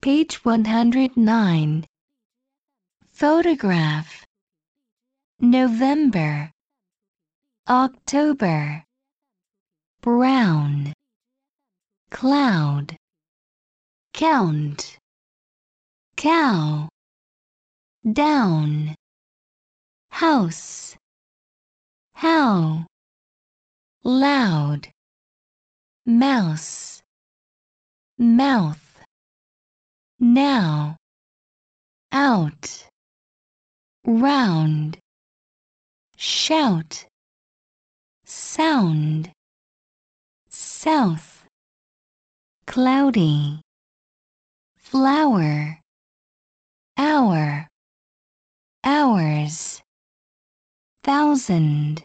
Page 109. Photograph. November. October. Brown. Cloud. Count. Cow. Down. House. How. Loud. Mouse. Mouth now, out, round, shout, sound, south, cloudy, flower, hour, hours, thousand.